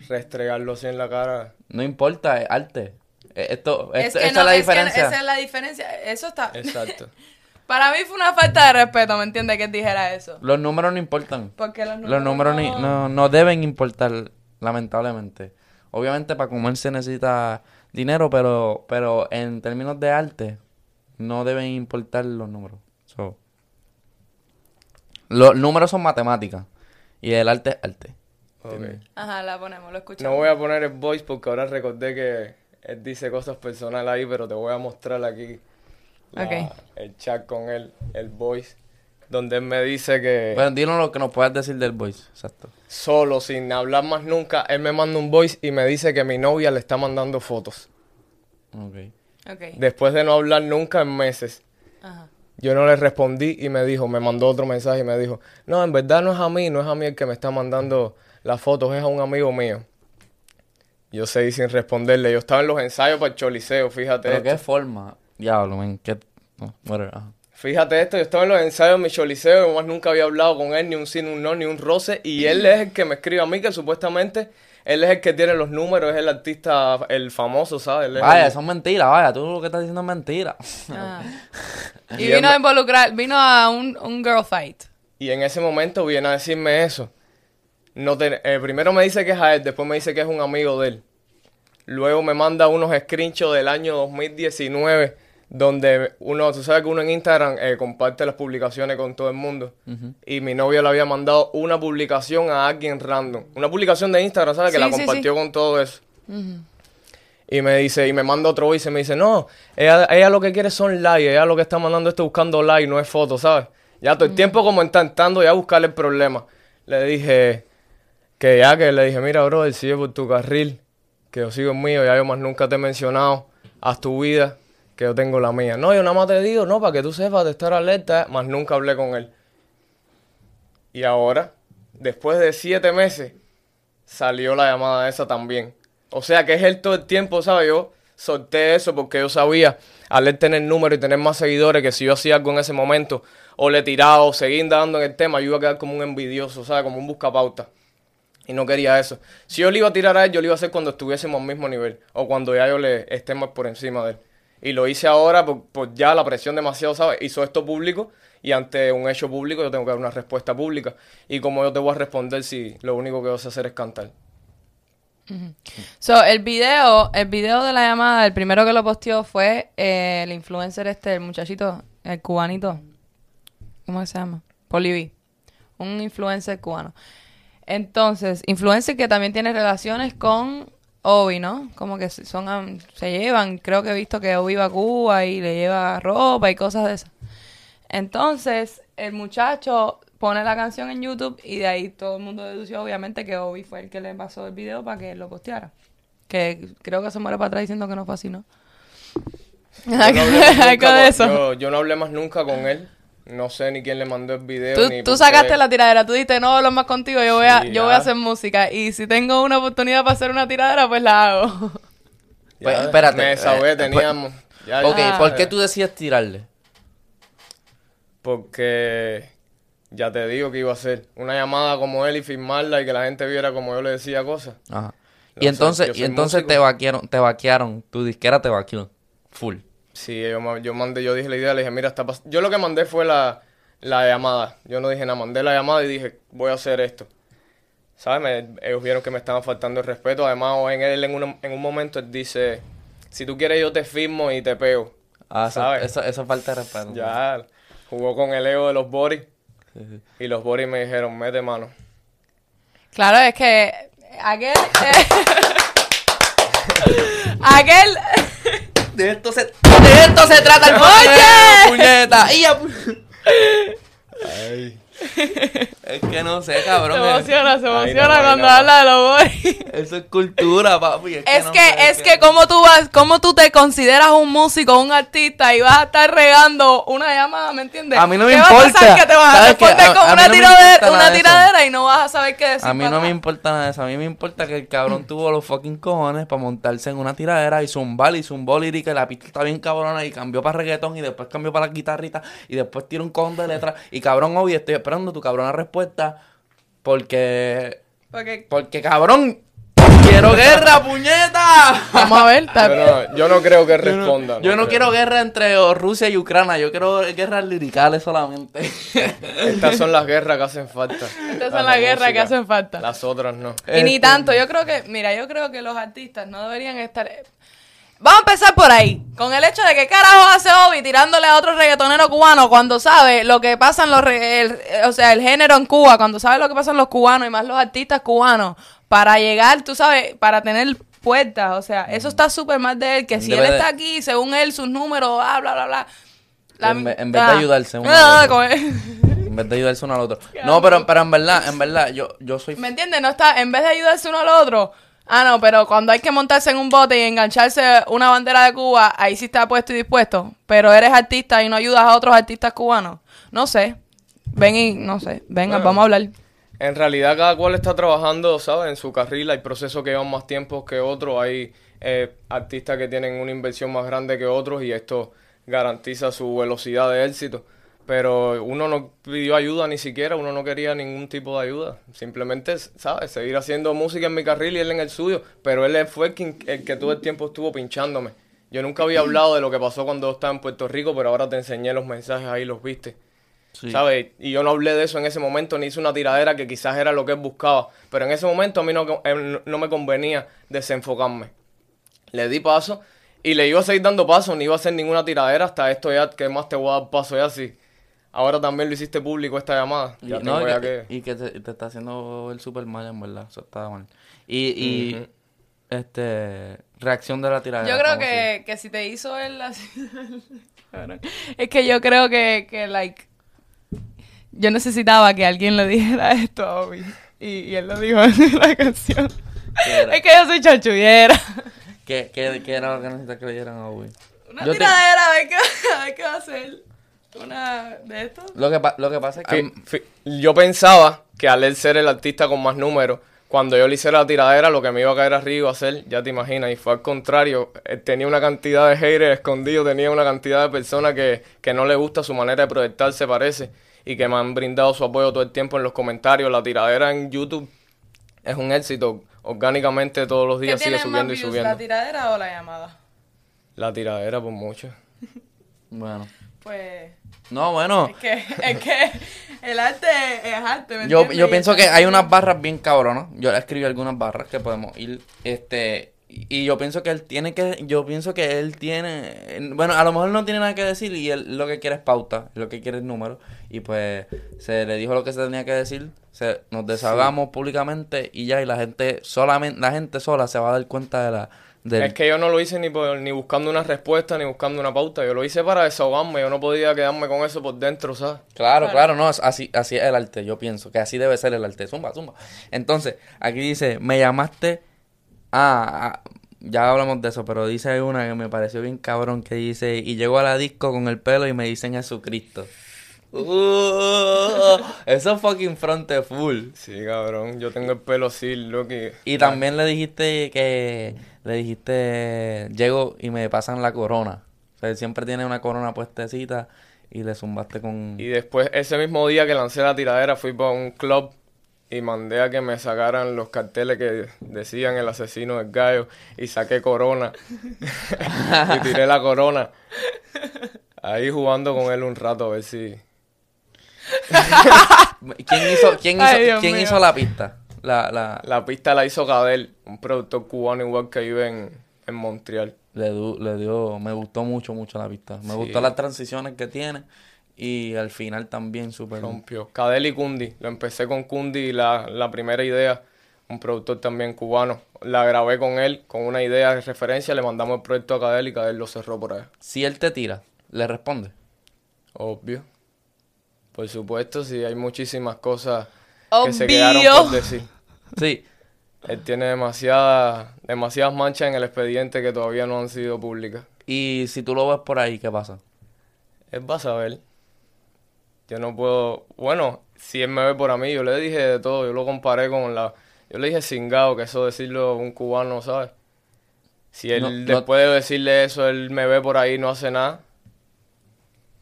S3: restregarlo así en la cara.
S2: No importa, es arte. Eh, Esto,
S1: Es que
S2: esa
S1: no,
S2: es la
S1: es que
S2: diferencia.
S1: esa es la diferencia. Eso está...
S3: Exacto.
S1: Para mí fue una falta de respeto, ¿me entiendes? Que él dijera eso.
S2: Los números no importan.
S1: Porque los números,
S2: Los números ni-
S1: no-
S2: no, no deben importar, lamentablemente. Obviamente para comer se necesita dinero, pero, pero en términos de arte no deben importar los números. Los números son matemáticas y el arte es arte.
S3: Ok.
S1: Ajá, la ponemos, lo escuchamos.
S3: No voy a poner el voice porque ahora recordé que él dice cosas personales ahí, pero te voy a mostrar aquí la- el chat con él, el voice, donde él me dice que
S2: Bueno, dinos lo que nos puedas decir del voice. Exacto.
S3: solo, sin hablar más nunca, él me manda un voice y me dice que mi novia le está mandando fotos.
S2: Okay.
S1: Ok.
S3: Después de no hablar nunca en meses.
S1: Ajá.
S3: Yo no le respondí y me dijo, me mandó otro mensaje y me dijo, no, en verdad no es a mí, no es a mí el que me está mandando las fotos, es a un amigo mío. Yo seguí sin responderle, yo estaba en los ensayos para el choliseo, fíjate
S2: Pero
S3: esto.
S2: qué forma. Diablo, men. ¿Qué? No, whatever, ajá.
S3: Fíjate esto, yo estaba en los ensayos de mi choliseo, y más nunca había hablado con él, ni un sí, ni un no, ni un roce, y él es el que me escribe a mí, que supuestamente él es el que tiene los números, es el artista, el famoso, ¿sabes? Él es
S2: Vaya,
S3: el-
S2: son mentiras, vaya. Tú lo que estás diciendo es mentira.
S1: Ajá. Y vino a involucrar, vino a un, un girl fight.
S3: Y en ese momento viene a decirme eso. No te- eh, primero me dice que es a él, después me dice que es un amigo de él. Luego me manda unos screenshots del año 2019, donde uno, tú sabes que uno en Instagram eh, comparte las publicaciones con todo el mundo. Y mi novio le había mandado una publicación a alguien random. Una publicación de Instagram, ¿sabes? Que la compartió
S1: sí.
S3: con todo eso. Y me dice, y me manda otro y me dice, no, ella, ella lo que quiere son likes, ella lo que está mandando esto buscando likes, no es foto, ¿sabes? Ya todo el tiempo como intentando ya buscarle el problema. Le dije que ya que le dije, mira, bro, sigue por tu carril, que yo sigo el mío, ya yo más nunca te he mencionado, haz tu vida, que yo tengo la mía. No, yo nada más te digo, no, para que tú sepas de estar alerta, más nunca hablé con él. Y ahora, después de siete meses, salió la llamada esa también. O sea que es él todo el tiempo, ¿sabes? Yo solté eso porque yo sabía, al él tener número y tener más seguidores, que si yo hacía algo en ese momento, o le tiraba o seguía indagando en el tema, yo iba a quedar como un envidioso, ¿sabes? Como un buscapauta. Y no quería eso. Si yo le iba a tirar a él, yo lo iba a hacer cuando estuviésemos al mismo nivel. O cuando ya yo le esté más por encima de él. Y lo hice ahora por, por ya la presión demasiado, ¿sabes? Hizo esto público y ante un hecho público yo tengo que dar una respuesta pública. Y como yo te voy a responder si lo único que vas a hacer es cantar.
S1: So, el video, el video de la llamada, el primero que lo posteó fue eh, el influencer este, el muchachito, el cubanito. ¿Cómo se llama? Poliví. Un influencer cubano. Entonces, influencer que también tiene relaciones con Obi, ¿no? Como que son se llevan. Creo que he visto que Obi va a Cuba y le lleva ropa y cosas de esas. Entonces, el muchacho pone la canción en YouTube y de ahí todo el mundo dedució, obviamente, que Obi fue el que le pasó el video para que lo posteara. Que creo que se muere para atrás diciendo que no fue así, ¿no?
S3: Yo no hablé más nunca
S1: eso.
S3: Yo, yo no hablé más nunca con él. No sé ni quién le mandó el video.
S1: Tú,
S3: ni
S1: tú
S3: por
S1: sacaste
S3: qué.
S1: la tiradera, tú dijiste, no hablo más contigo, yo voy a, yo voy a
S3: ya.
S1: hacer música. Y si tengo una oportunidad para hacer una tiradera, pues la hago.
S3: Ya,
S2: Pues, espérate,
S3: Me
S2: eh,
S3: desahogé,
S2: eh, pues-
S3: teníamos. ya-
S2: Ok. ¿por qué tú decides tirarle?
S3: Porque ya te digo que iba a hacer una llamada como él y firmarla y que la gente viera como yo le decía cosas.
S2: Ajá. Y entonces, y entonces
S3: músico.
S2: te vaquearon, te vaquearon, tu disquera te vaqueó. Full.
S3: Sí, yo, yo mandé, yo dije la idea, le dije, mira, está pas-". Yo lo que mandé fue la, la llamada. Yo no dije nada, mandé la llamada y dije, voy a hacer esto. ¿Sabes? Me- ellos vieron que me estaban faltando el respeto. Además, en él en, un- en un momento él dice, si tú quieres yo te firmo y te pego.
S2: Ah, eso,
S3: ¿Sabes?
S2: eso, eso es falta de respeto.
S3: Ya, jugó con el ego de los Boris.
S2: Sí, sí.
S3: Y los Boris me dijeron, mete mano.
S1: Claro, es que aquel... eh, aquel...
S2: De esto se, de esto se trata el
S1: ¡Oye!
S2: puñeta. Y ya, pu- Es que no sé,
S1: Se
S2: cabrón. es-
S1: emociona, se emociona
S3: no,
S1: cuando
S3: no.
S1: habla de los boris.
S2: Eso es cultura, papi. Es,
S1: que,
S2: sé,
S1: es que como tú vas, como tú te consideras un músico, un artista y vas a estar regando una llamada, ¿me entiendes?
S2: A mí no me
S1: ¿Qué va a
S2: importa.
S1: Que te vas a responder con
S2: a
S1: una, tiradera,
S2: importa
S1: una tiradera y no vas a saber qué decir.
S2: A mí no me importa nada de eso. A mí me importa que el cabrón tuvo los fucking cojones para montarse en una tiradera y zumbar y zumbó lírica y la pista está bien cabrona y cambió para reggaetón y después cambió para la guitarrita y después tira un cojón de letras y cabrón, obvio, estoy esperando tu cabrona respuesta porque...
S1: Porque,
S2: Porque cabrón, quiero guerra, puñeta.
S1: vamos a ver, está-
S3: Yo no, yo no creo que responda.
S2: Yo no quiero guerra entre Rusia y Ucrania, yo quiero guerras liricales solamente.
S3: Estas son las guerras que hacen falta.
S1: estas son las guerras que hacen falta.
S3: Las otras no.
S1: Y ni
S2: Este-
S1: tanto, yo creo que, mira, yo creo que los artistas no deberían estar... Vamos a empezar por ahí, con el hecho de que carajo hace Obi tirándole a otro reggaetonero cubano cuando sabe lo que pasa en los, re- el- o sea, el género en Cuba, cuando sabe lo que pasa en los cubanos y más los artistas cubanos, para llegar, tú sabes, para tener puertas, o sea, eso está súper mal de él, que si
S2: Debe
S1: él está aquí, según él, sus números, bla, bla, bla, bla.
S2: En vez- en vez de ayudarse uno al
S1: Ah,
S2: otro.
S1: con-
S2: En vez de ayudarse uno al otro. No, pero, pero en verdad, en verdad, yo, yo soy...
S1: ¿Me entiendes? No está, en vez de ayudarse uno al otro. Ah, no, pero cuando hay que montarse en un bote y engancharse una bandera de Cuba, ahí sí está puesto y dispuesto. Pero eres artista y no ayudas a otros artistas cubanos. No sé. Ven y, no sé. Venga,
S3: Bueno.
S1: vamos a hablar.
S3: En realidad cada cual está trabajando, ¿sabes? En su carril hay procesos que llevan más tiempo que otros, hay eh, artistas que tienen una inversión más grande que otros y esto garantiza su velocidad de éxito. Pero uno no pidió ayuda ni siquiera, uno no quería ningún tipo de ayuda. Simplemente, ¿sabes? Seguir haciendo música en mi carril y él en el suyo. Pero él fue quien- el que todo el tiempo estuvo pinchándome. Yo nunca había hablado de lo que pasó cuando estaba en Puerto Rico, pero ahora te enseñé los mensajes ahí, los viste.
S2: Sí.
S3: ¿Sabes? Y yo no hablé de eso en ese momento, ni hice una tiradera que quizás era lo que él buscaba. Pero en ese momento a mí no, eh, no me convenía desenfocarme. Le di paso y le iba a seguir dando paso, ni iba a hacer ninguna tiradera hasta esto ya, que más te voy a dar paso ya así. Ahora también lo hiciste público esta llamada.
S2: Y,
S3: Ya
S2: no,
S3: tengo
S2: y
S3: ya
S2: que,
S3: que...
S2: y que te, te está haciendo el super mal, en verdad. Eso está mal. Y, y este, reacción de la tiradera.
S1: Yo creo
S2: ¿cómo
S1: que, que si te hizo él así... Es que yo creo que, que, like... Yo necesitaba que alguien le dijera esto a Obi. Y, y él lo dijo en la canción. Es que yo soy chanchullera.
S2: ¿Qué, qué, qué era lo que necesitas que le dieran a Ubi?
S1: Una
S2: Yo te-
S1: tiradera, a ver qué, a ver qué va a hacer. Una de esto.
S2: Lo que, lo que pasa es que...
S3: Yo pensaba que al él ser el artista con más números, cuando yo le hiciera la tiradera, lo que me iba a caer arriba iba a ser, ya te imaginas, y fue al contrario. Él tenía una cantidad de haters escondidos, tenía una cantidad de personas que, que no le gusta su manera de proyectarse, parece, y que me han brindado su apoyo todo el tiempo en los comentarios. La tiradera en YouTube es un éxito. Orgánicamente todos los
S1: ¿Qué
S3: días sigue
S1: más
S3: subiendo y subiendo.
S1: la tiradera o la llamada?
S3: La tiradera por mucho.
S2: Bueno.
S1: Pues...
S2: No, bueno.
S1: Es que, es que el arte es arte, ¿me
S2: Yo, yo pienso que hay unas barras bien cabronas. Yo le escribí algunas barras que podemos ir. Este. Y yo pienso que él tiene que. Yo pienso que él tiene. Bueno, a lo mejor no tiene nada que decir y él lo que quiere es pauta. Lo que quiere es número. Y pues se le dijo lo que se tenía que decir. Se, nos desahogamos públicamente y ya. Y la gente solamente. La gente sola se va a dar cuenta de la. Del,
S3: Es que yo no lo hice ni, por- ni buscando una respuesta ni buscando una pauta. Yo lo hice para desahogarme. Yo no podía quedarme con eso por dentro, ¿sabes?
S2: Claro, claro, no, así, así es el arte, yo pienso que así debe ser el arte. Zumba, zumba. Entonces, aquí dice, me llamaste. Ah, ah, ya hablamos de eso, pero dice una que me pareció bien cabrón que dice, y llego a la disco con el pelo y me dicen Jesucristo. Uh, eso es fucking fronte full.
S3: Sí, cabrón. Yo tengo el pelo así, loco. y-
S2: Y también le dijiste que, le dijiste, llego y me pasan la corona. O sea, él siempre tiene una corona puestecita y le zumbaste con...
S3: Y después, ese mismo día que lancé la tiradera, fui para un club y mandé a que me sacaran los carteles que decían el asesino del gallo y saqué corona. y tiré la corona. Ahí jugando con él un rato a ver si...
S2: ¿Quién hizo, quién hizo,
S1: Ay,
S2: quién
S1: mío.
S2: hizo la pista? La, la,
S3: La pista la hizo Cadel, un productor cubano igual que vive en, en Montreal.
S2: le, du- le dio, me gustó mucho, mucho la pista. Me
S3: Sí.
S2: gustó las transiciones que tiene y al final también súper...
S3: Rompió. Cadel y Kundi. Lo empecé con Kundi, la, la primera idea. Un productor también cubano. La grabé con él, con una idea de referencia. Le mandamos el proyecto a Cadel y Cadel lo cerró por ahí.
S2: Si él te tira, le responde.
S3: Obvio. Por supuesto, sí, hay muchísimas cosas que se quedaron por decir.
S2: Sí.
S3: Él tiene demasiadas, demasiadas manchas en el expediente que todavía no han sido públicas.
S2: Y si tú lo ves por ahí, ¿qué pasa?
S3: Él va a saber. Yo no puedo. Bueno, si él me ve por a mí, yo le dije de todo. Yo lo comparé con la. Yo le dije cingado, que eso decirlo un cubano, ¿sabes? Si él
S2: No, no-
S3: después de decirle eso, él me ve por ahí y no hace nada.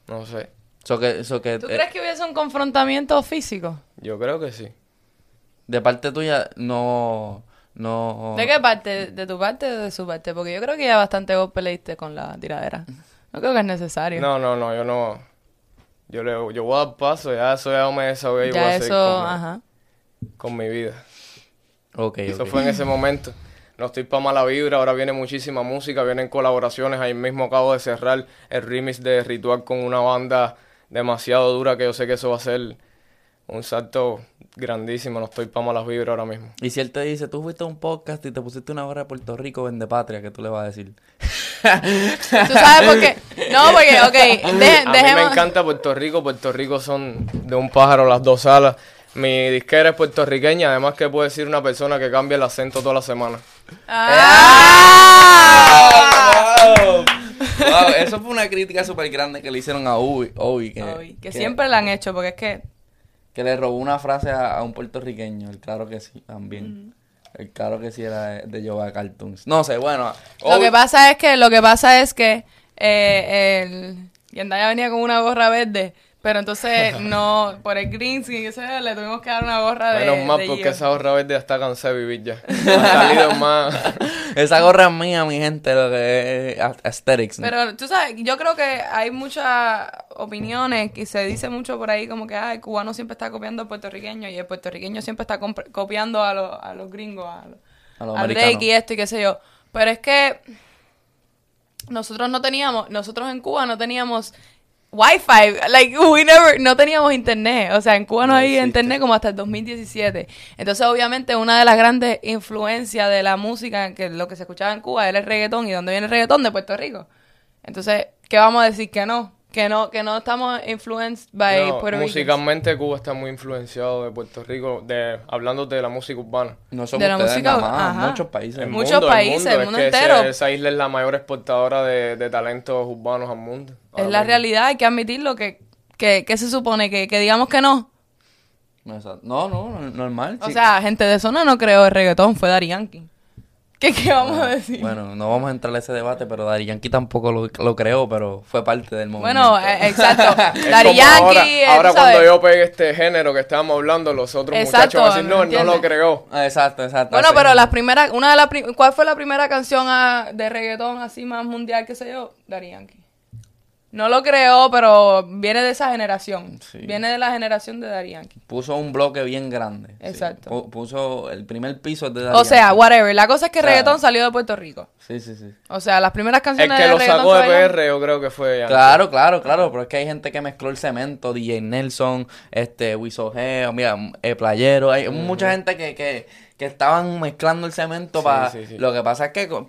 S3: No sé.
S2: So que, so que,
S1: ¿Tú
S2: eh,
S1: crees que hubiese un confrontamiento físico?
S3: Yo creo que sí.
S2: De parte tuya no... no
S1: ¿De qué parte? ¿De tu parte o de su parte? Porque yo creo que ya bastante golpe le diste con la tiradera. No creo que es necesario.
S3: No, no, no, yo no. Yo, le, yo voy a dar paso, ya eso ya me desahogué y voy
S1: ya
S3: a seguir
S1: eso,
S3: con, mi-
S1: ajá.
S3: con mi vida.
S2: Ok,
S3: Eso fue en ese momento. No estoy pa' mala vibra, ahora viene muchísima música, vienen colaboraciones. Ahí mismo acabo de cerrar el remix de Ritual con una banda demasiado dura que yo sé que eso va a ser un salto grandísimo. No estoy pa' malas vibras ahora mismo.
S2: Y si él te dice, tú fuiste a un podcast y te pusiste una gorra de Puerto Rico, vende patria, ¿qué tú le vas a decir?
S1: ¿Tú sabes por qué? No, porque, ok, de-
S3: A mí me encanta Puerto Rico. Puerto Rico son de un pájaro las dos alas. Mi disquera es puertorriqueña, además que puedo decir una persona que cambia el acento toda la semana.
S1: ¡Ah!
S2: Wow, eso fue una crítica súper grande que le hicieron a Ubi, Obi, que,
S1: que siempre la han hecho, porque es que...
S2: que le robó una frase a, a un puertorriqueño. El claro que sí, también. El claro que sí era de, de Cartoons. No sé, bueno.
S1: Lo que pasa es que, lo que pasa es que eh, el Yandaya venía con una gorra verde, pero entonces no, por el green screen, ese, le tuvimos que dar una gorra de
S3: Menos mal
S1: de
S3: porque
S1: Gio.
S3: esa horra verde ya está cansada de vivir ya. Ha salido más...
S2: Esa gorra es mía, mi gente, lo que es a- aesthetics. ¿no?
S1: Pero tú sabes, yo creo que hay muchas opiniones que se dice mucho por ahí como que ah, el cubano siempre está copiando al puertorriqueño y el puertorriqueño siempre está copiando a, los a los gringos, a, los,
S2: A los
S1: a
S2: americanos.
S1: Drake y esto y qué sé yo. Pero es que nosotros no teníamos, nosotros en Cuba no teníamos Wi-Fi, like we never, no teníamos internet, o sea, en Cuba no,
S3: No
S1: había internet como hasta el 2017. Entonces, obviamente, una de las grandes influencias de la música, que lo que se escuchaba en Cuba era el reggaetón, ¿y dónde viene el reggaetón? De Puerto Rico. Entonces, ¿qué vamos a decir? Que no, que no, que no estamos influenced by
S3: No,
S1: Puerto Rico.
S3: musicalmente Cuba está muy influenciado de Puerto Rico, de hablando de la música urbana.
S2: no somos
S1: de la música,
S2: nada más,
S1: ajá.
S2: muchos países.
S3: El
S1: Muchos
S3: mundo,
S1: países, el
S3: es
S1: mundo
S3: ese-
S1: entero.
S3: esa isla es la mayor exportadora de, de talentos urbanos al mundo.
S1: Es la
S3: mismo.
S1: realidad, hay que admitirlo, que, que, que se supone que, que digamos que no.
S2: No, no, no, normal.
S1: O sea, gente de zona no creó el reggaetón, fue Dari Yankee. ¿Qué, qué vamos a decir?
S2: Bueno, no vamos a entrar a ese debate, pero Daddy Yankee tampoco lo, lo creó, pero fue parte del movimiento.
S1: Bueno, eh, exacto. Dari Yankee,
S3: ahora,
S1: eh,
S3: ahora cuando yo pegue este género que estábamos hablando, los otros
S1: Exacto,
S3: muchachos van a decir,
S1: ¿me
S3: no, él no lo creó.
S2: Ah, Exacto, exacto.
S1: Bueno,
S2: así
S1: pero las primeras, una de las ¿cuál fue la primera canción ah, de reggaetón así más mundial que sé yo? Dari Yankee. No lo creó, pero viene de esa generación.
S2: Sí.
S1: Viene de la generación de Dari Yankee.
S2: Puso un bloque bien grande.
S1: Exacto.
S2: Pu- Puso el primer piso de Daddy
S1: O sea, whatever. La cosa es que
S2: O sea,
S1: reggaetón salió de Puerto Rico.
S2: Sí, sí, sí.
S1: O sea, las primeras
S3: El
S1: canciones
S3: que
S1: de
S3: lo sacó de PR yo creo que fue.
S2: Claro, claro, claro, pero es que hay gente que mezcló el cemento, DJ Nelson, este, Wisogeo, mira, eh, Playero, hay mucha gente que, que, que estaban mezclando el cemento
S3: Sí,
S2: para...
S3: sí, sí.
S2: Lo que pasa es que, eh,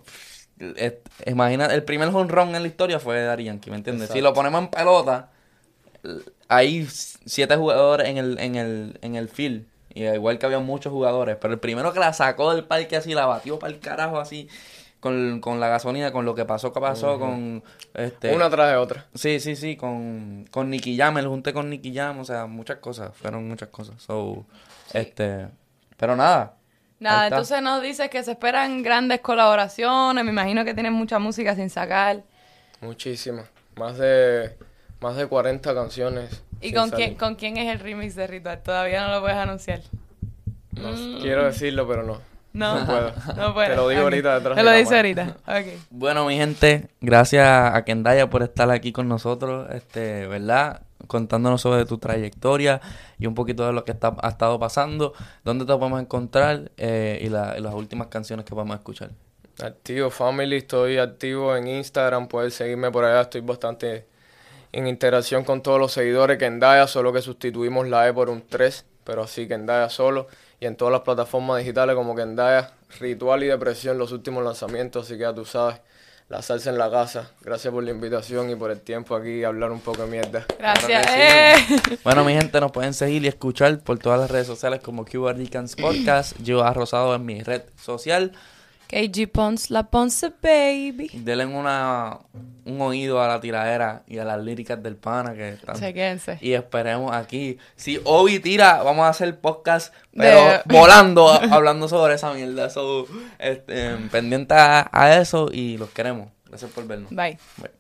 S2: imagina, el primer home run en la historia fue de Yankee, ¿me entiendes? Si lo ponemos en pelota, hay siete jugadores en el, en el, en el field, y igual que había muchos jugadores, pero el primero que la sacó del parque así, la batió para el carajo así, con, con la gasolina, con lo que pasó, que pasó, con... Este,
S3: Una tras de otra.
S2: Sí, sí, sí, con, con Nicky Jam, el junté con Nicky Jam, o sea, muchas cosas, fueron muchas cosas. So, este, pero nada.
S1: Nada, entonces nos dices que se esperan grandes colaboraciones. Me imagino que tienen mucha música sin sacar.
S3: Muchísimas. Más de, más de 40 canciones.
S1: ¿Y con
S3: salir.
S1: quién, con quién es el remix de Ritual? Todavía no lo puedes anunciar.
S3: No sé, Quiero decirlo, pero no.
S1: No,
S3: No puedo.
S1: no puedo.
S3: Te lo digo
S1: Ok.
S3: ahorita detrás
S1: Te
S3: de
S1: lo
S3: la
S1: dice ahorita. Ok.
S2: Bueno, mi gente, gracias a Kendaya por estar aquí con nosotros, este, ¿verdad? Contándonos sobre tu trayectoria y un poquito de lo que está, ha estado pasando, dónde te podemos encontrar eh, y, la- y las últimas canciones que podemos escuchar.
S3: Activo Family, estoy activo en Instagram, puedes seguirme por allá, estoy bastante en interacción con todos los seguidores que en Daya, solo que sustituimos la E por un 3, pero así que en Daya solo, y en todas las plataformas digitales como que Daya, Ritual y Depresión, los últimos lanzamientos, así que ya tú sabes, La salsa en la casa. Gracias por la invitación y por el tiempo aquí a hablar un poco de mierda.
S1: Gracias. Eh.
S2: Bueno, mi gente, nos pueden seguir y escuchar por todas las redes sociales como Ricans Podcast. Yo a Rosado en mi red social.
S1: KG Pons, la Ponce Baby.
S2: Denle una, un oído a la tiradera y a las líricas del pana que están.
S1: Chequense.
S2: Y esperemos aquí. Si Obi tira, vamos a hacer podcast, pero
S1: De-
S2: volando, hablando sobre esa mierda. So, este, pendiente a, a eso y los queremos. Gracias por vernos.
S1: Bye.
S2: Bye.